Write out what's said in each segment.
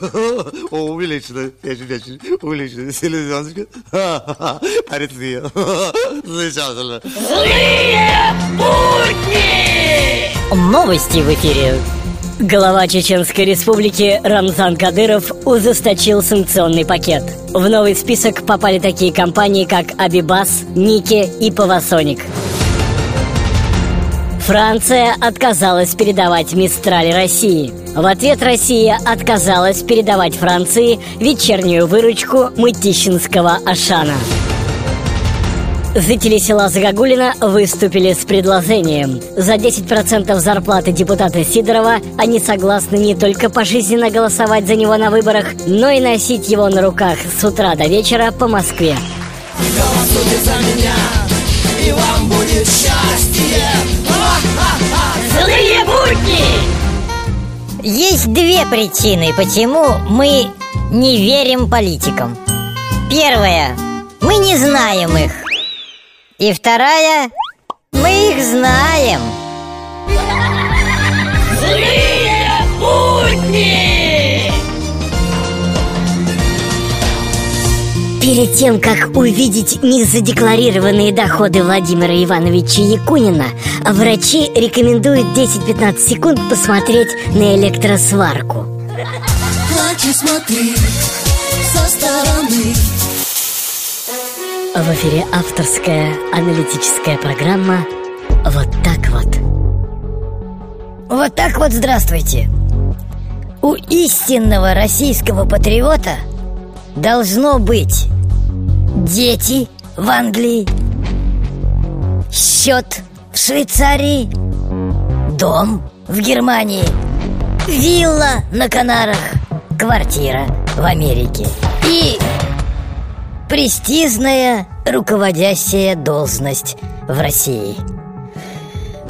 О, увеличено, печень, печень, увеличено, селезеночка. Аритмия. Замечательно. Злые будни! Новости в эфире. Глава Чеченской республики Рамзан Кадыров ужесточил санкционный пакет. В новый список попали такие компании, как Абибас, Ники и Павасоник. Франция отказалась передавать Мистраль России. В ответ Россия отказалась передавать Франции вечернюю выручку Мытищинского Ашана. Жители села Загогулина выступили с предложением. За 10% зарплаты депутата Сидорова они согласны не только пожизненно голосовать за него на выборах, но и носить его на руках с утра до вечера по Москве. Голосуйте за Есть две причины, почему мы не верим политикам. Первая. Мы не знаем их. И вторая. Мы их знаем. Злые будни! Перед тем, как увидеть незадекларированные доходы Владимира Ивановича Якунина, врачи рекомендуют 10-15 секунд посмотреть на электросварку. Так и смотри со стороны. В эфире авторская аналитическая программа «Вот так вот». Вот так вот здравствуйте. У истинного российского патриота должно быть дети в Англии, счет в Швейцарии, дом в Германии, вилла на Канарах, квартира в Америке. И престижная руководящая должность в России.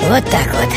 Вот так вот.